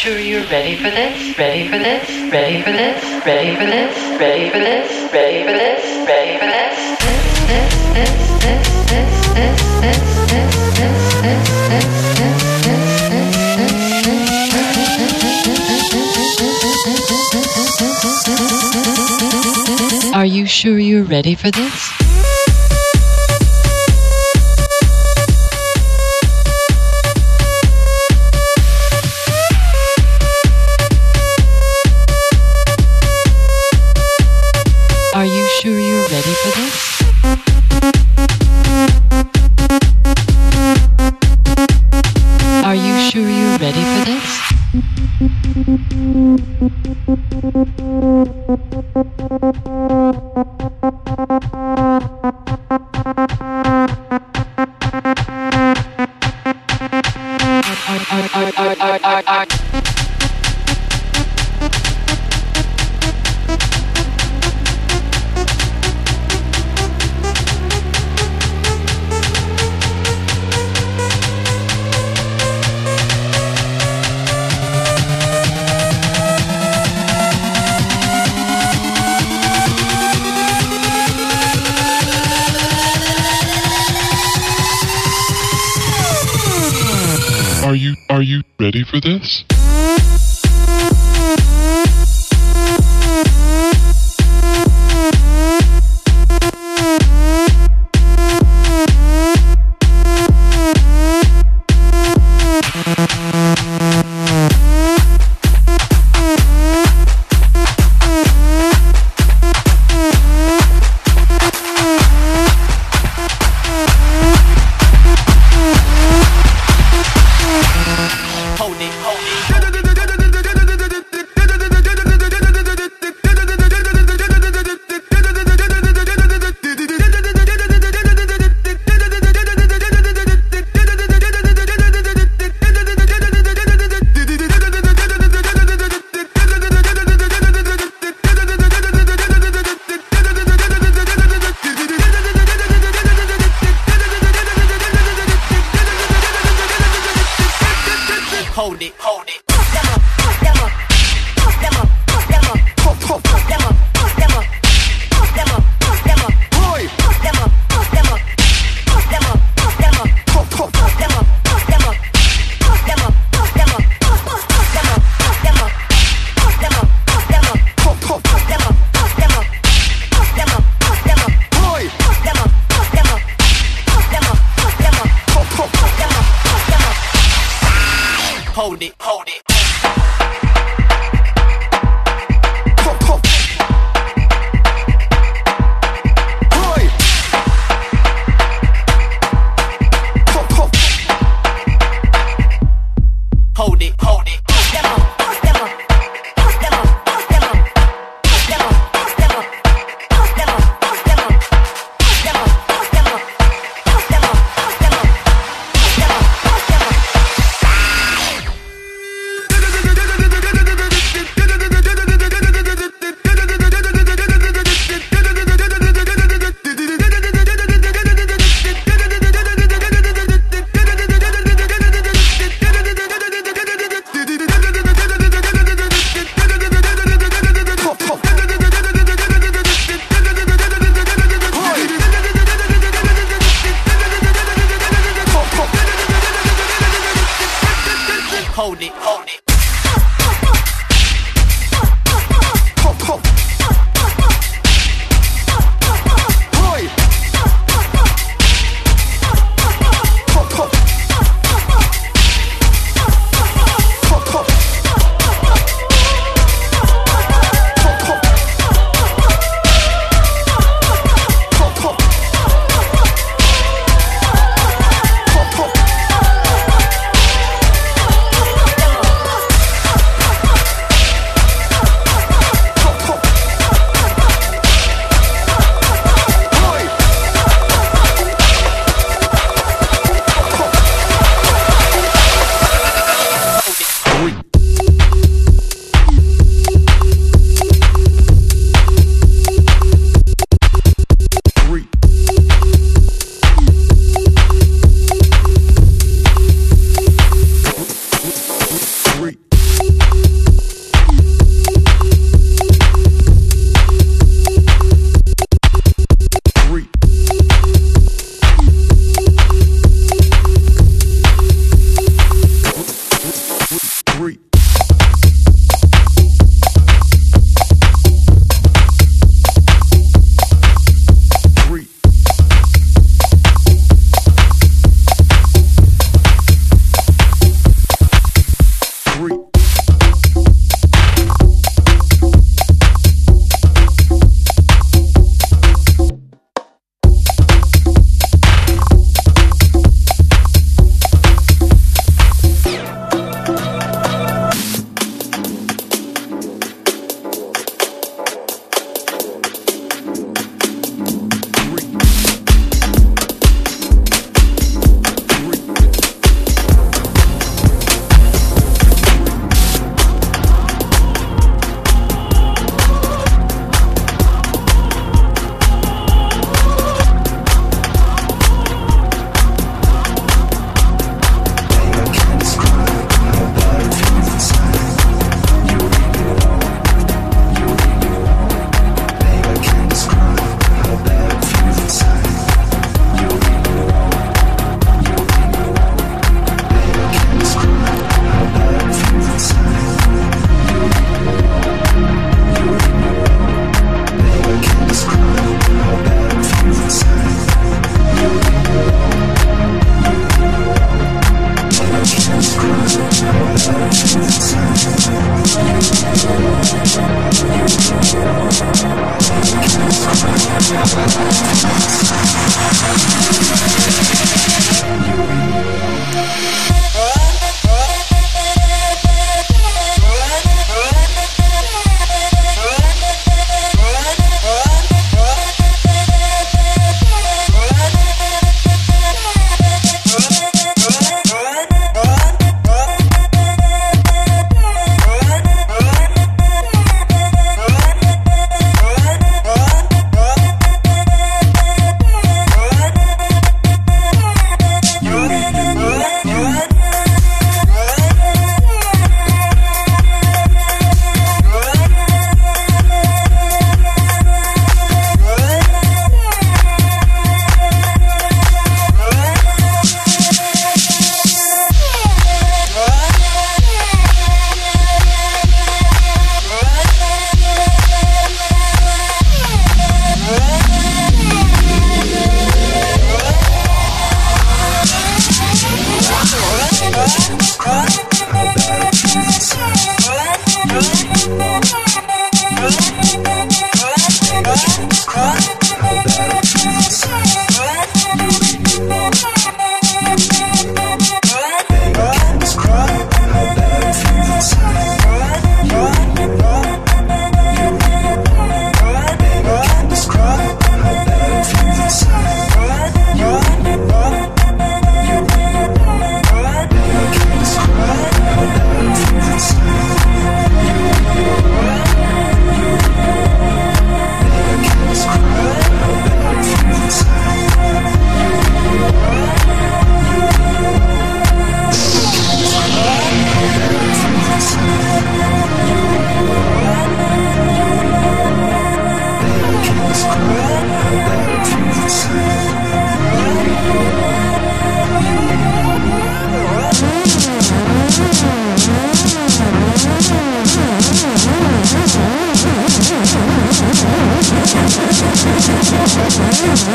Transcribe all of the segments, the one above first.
Sure you're ready for this? Ready for this? Ready for this? Ready for this? Ready for this? Ready for this? Ready for this, this. Are you sure you're ready for this?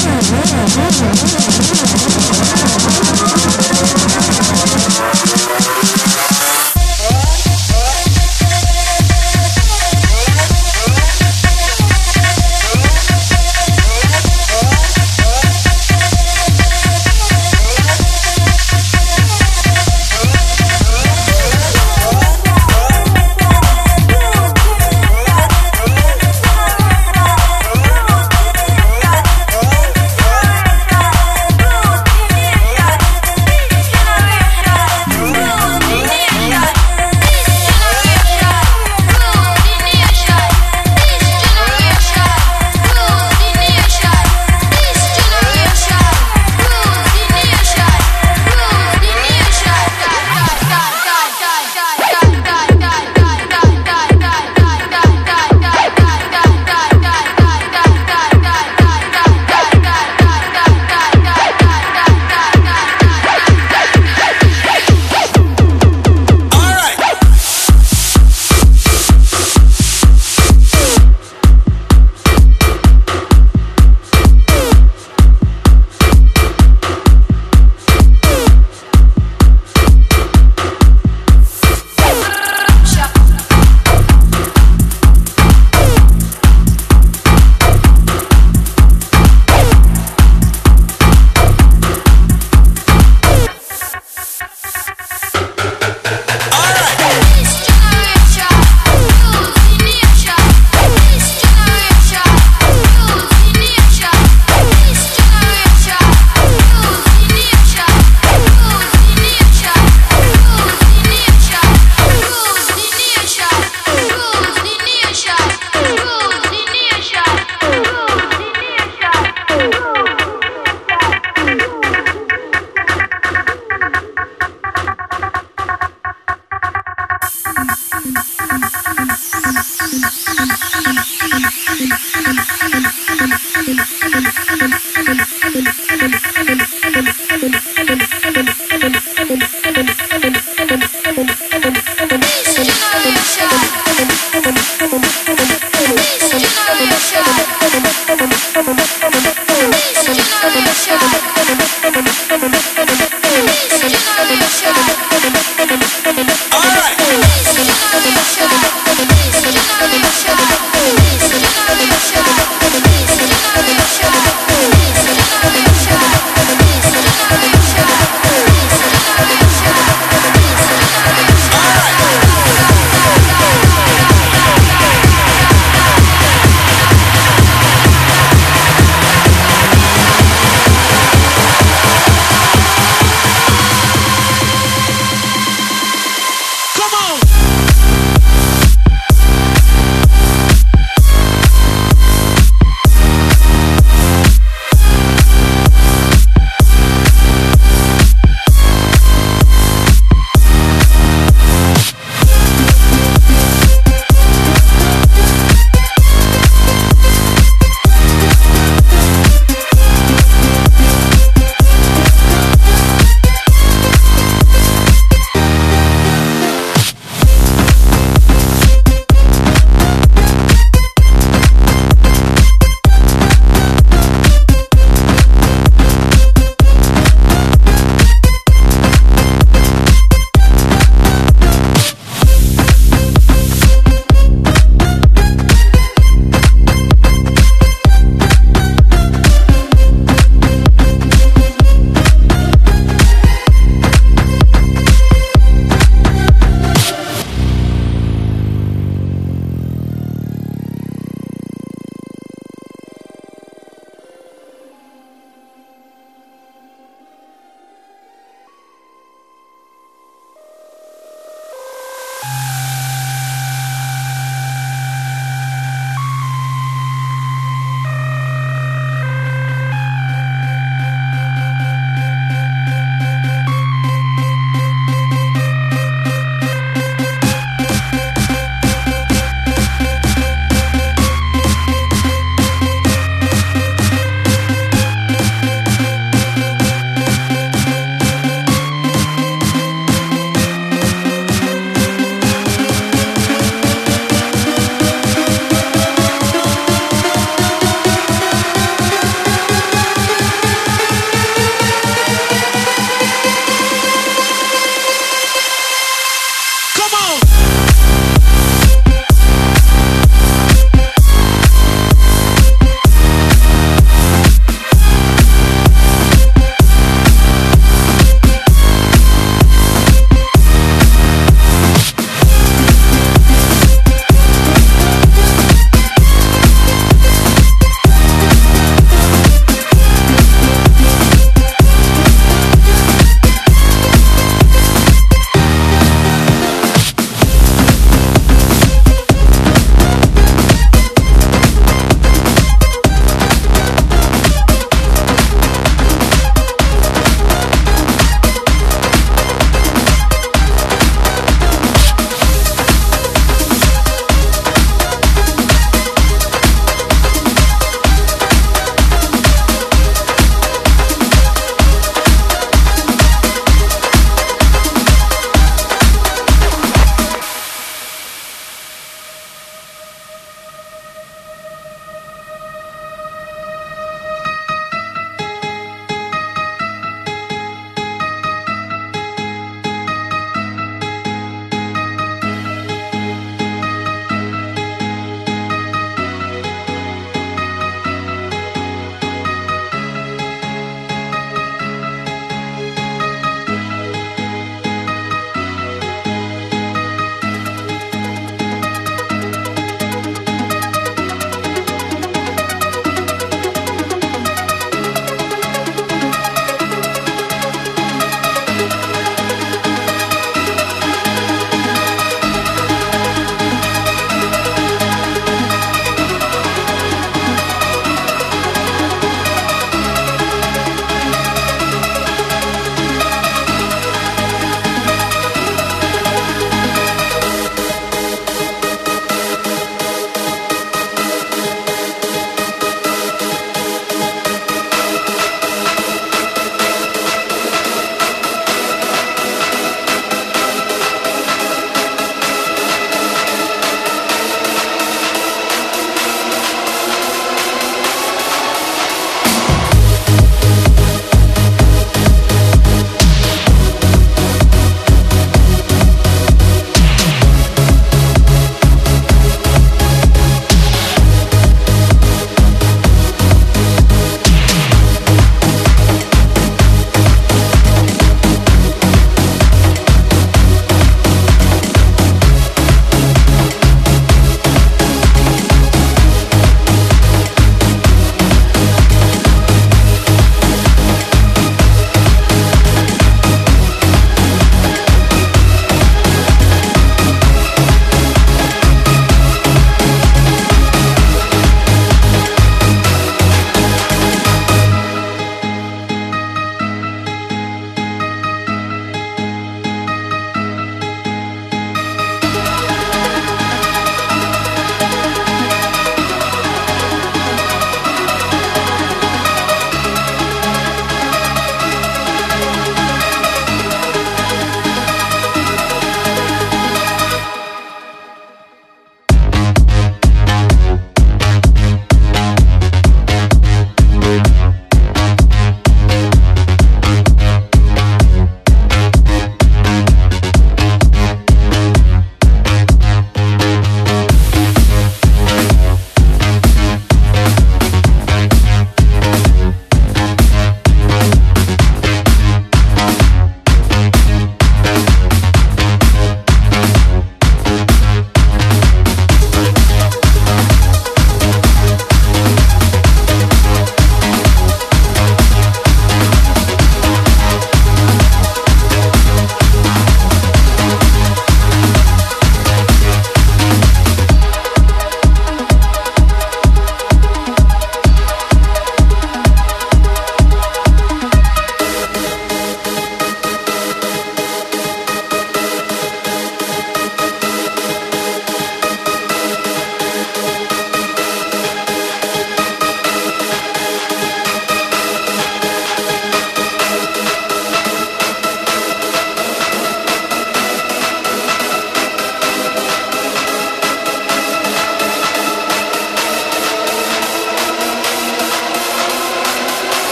Thank.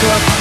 Look up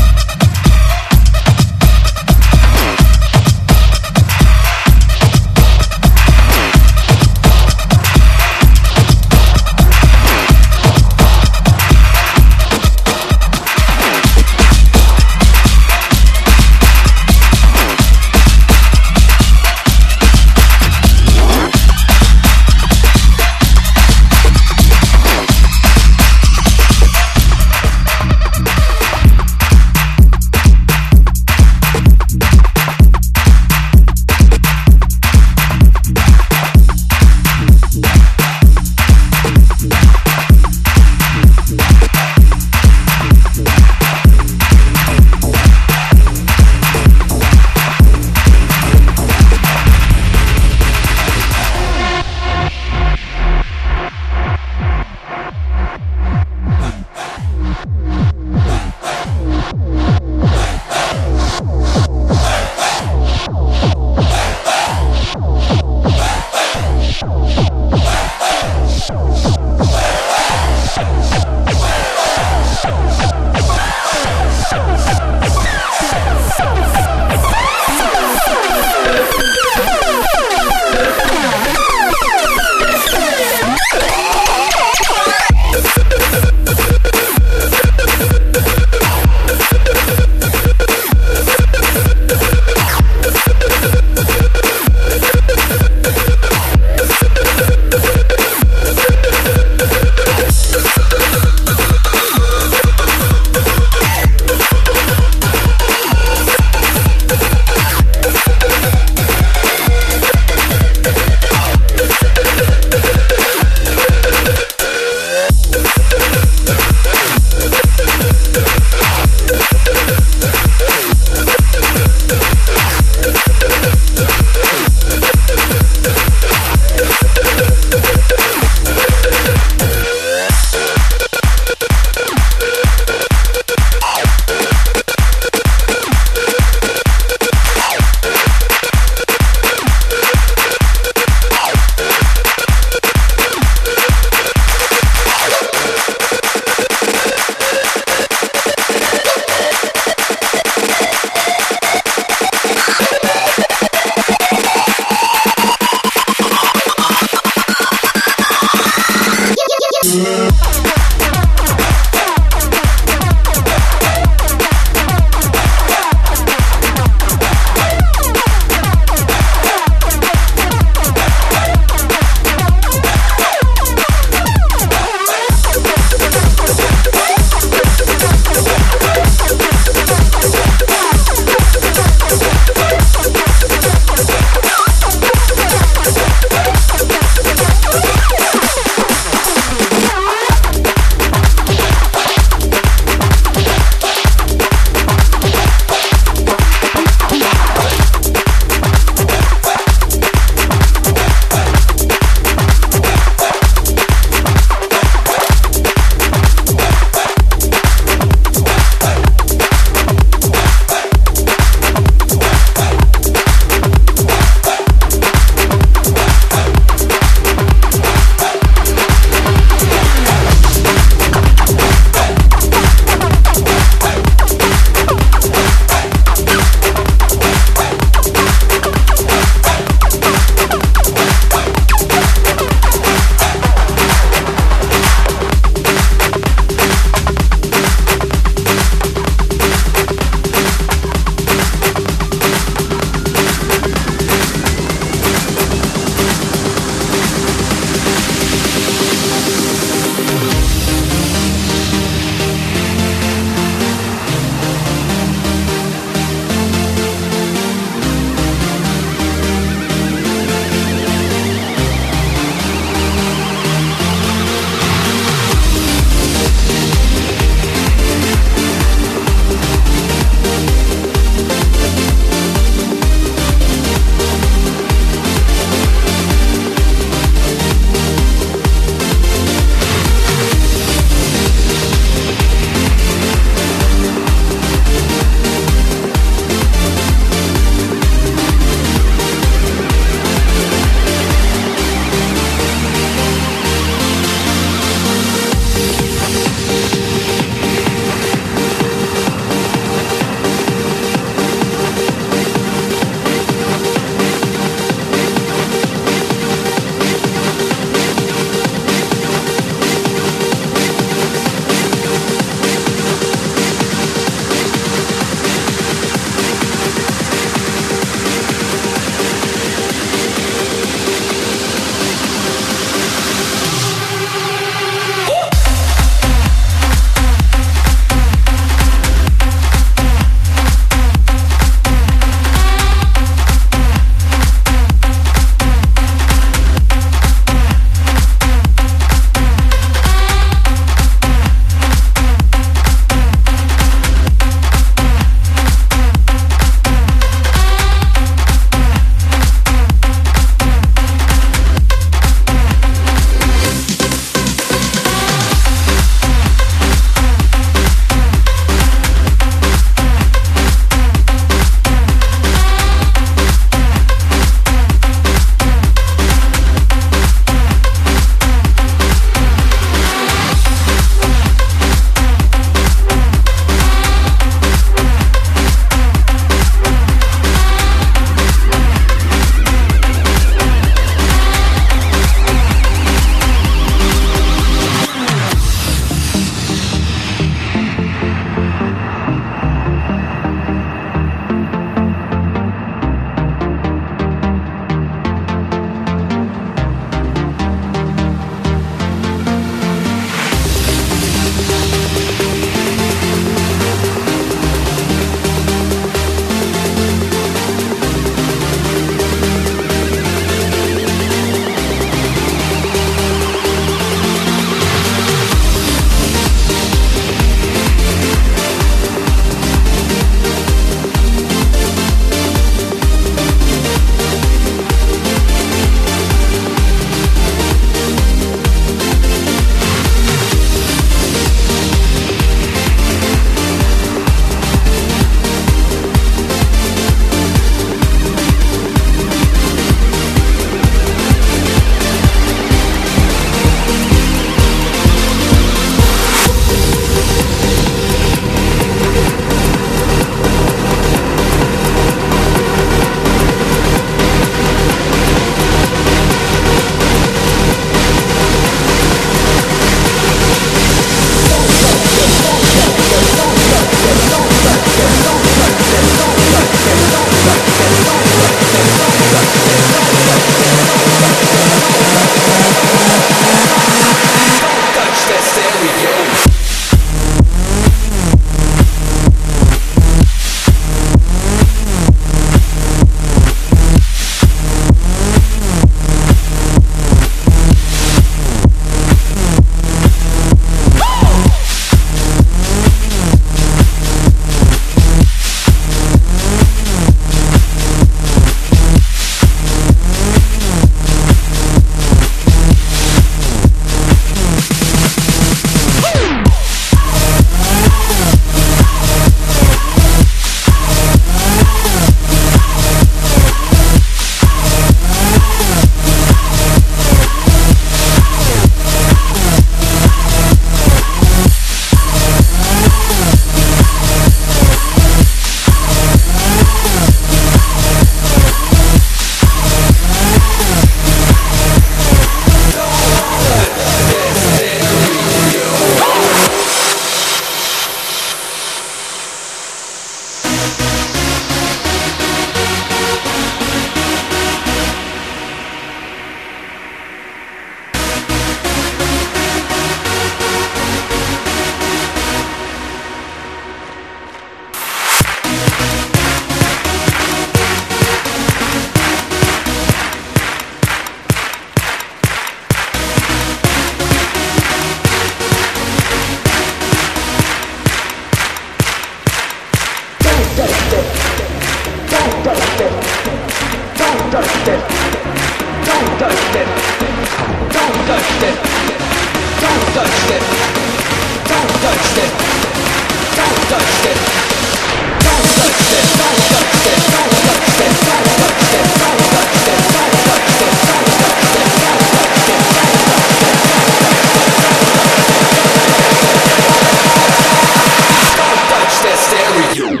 you.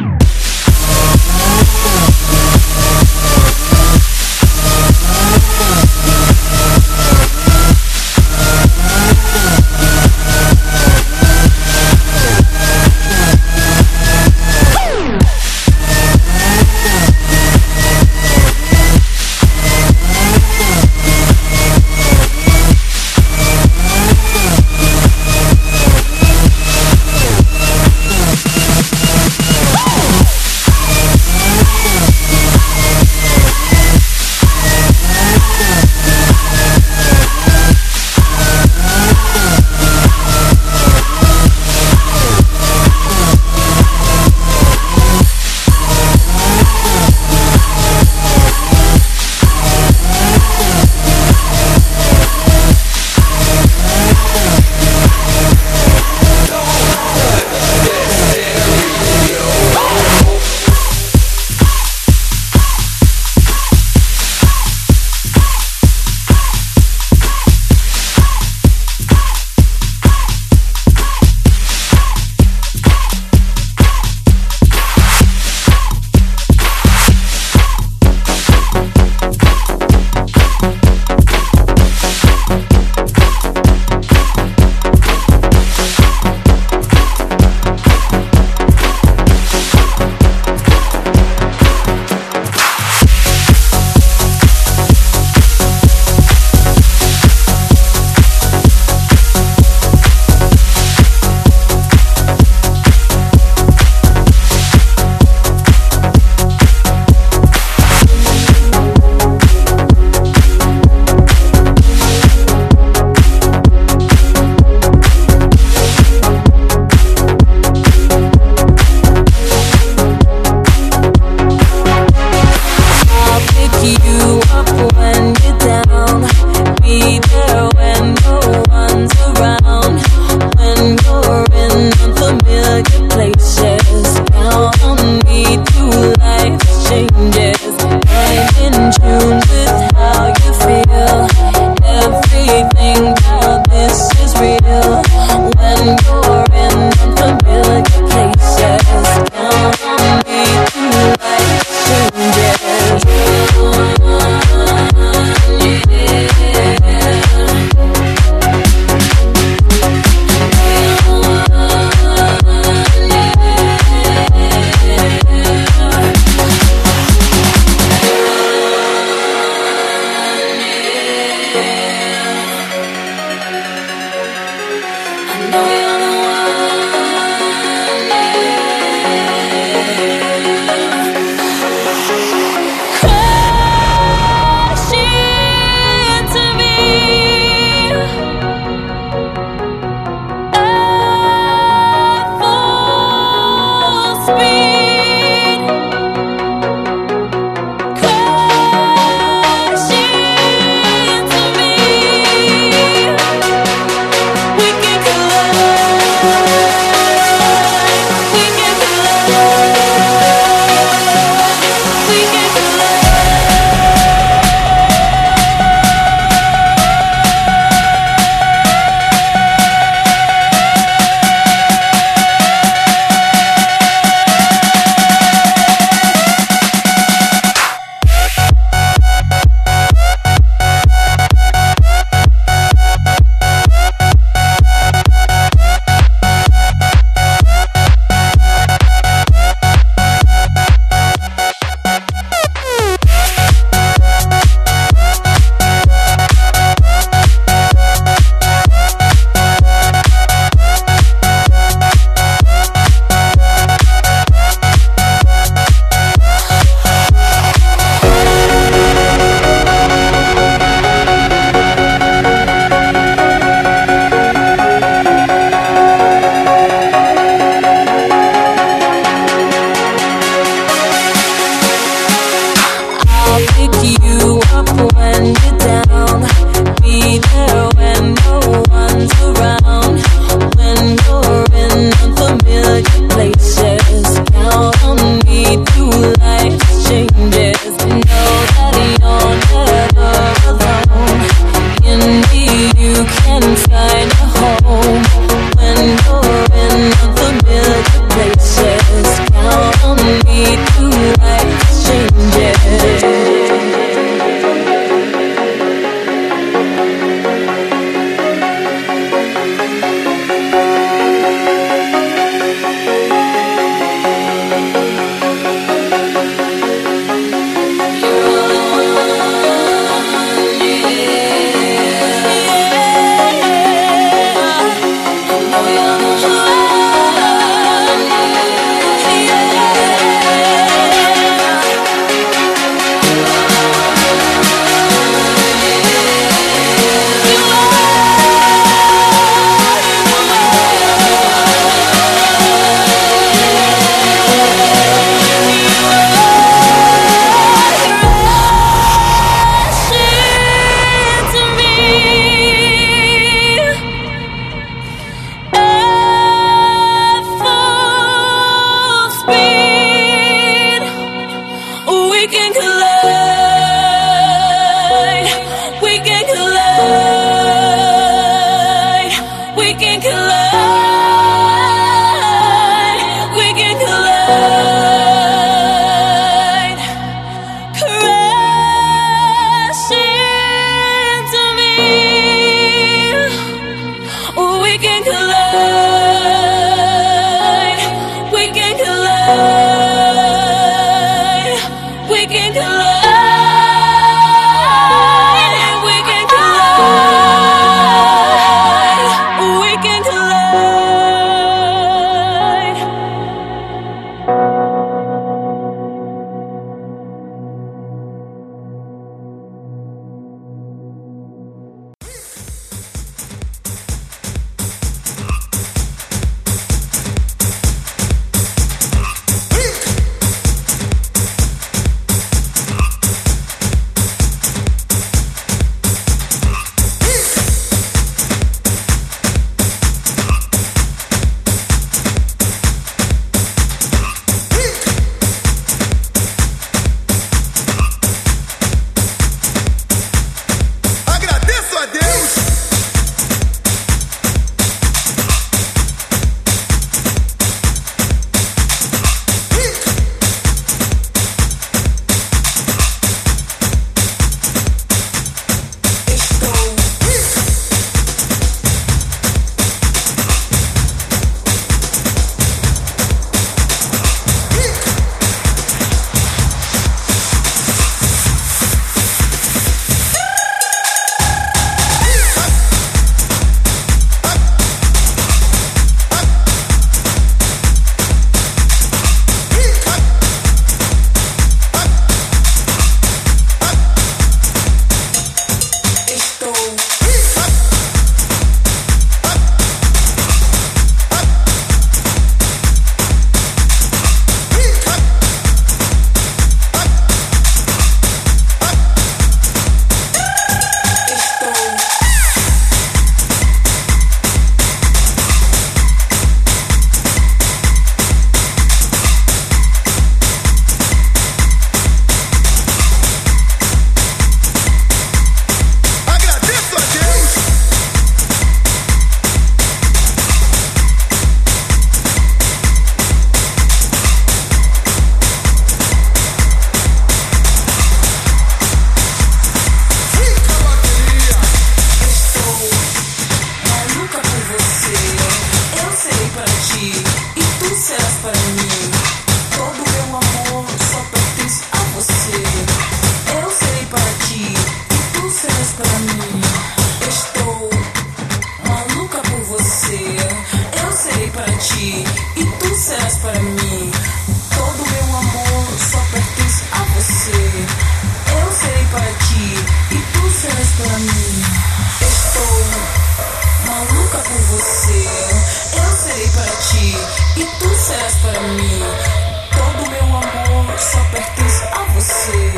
Todo meu amor só pertence a você.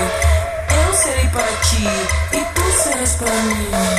Eu serei para ti e tu serás para mim.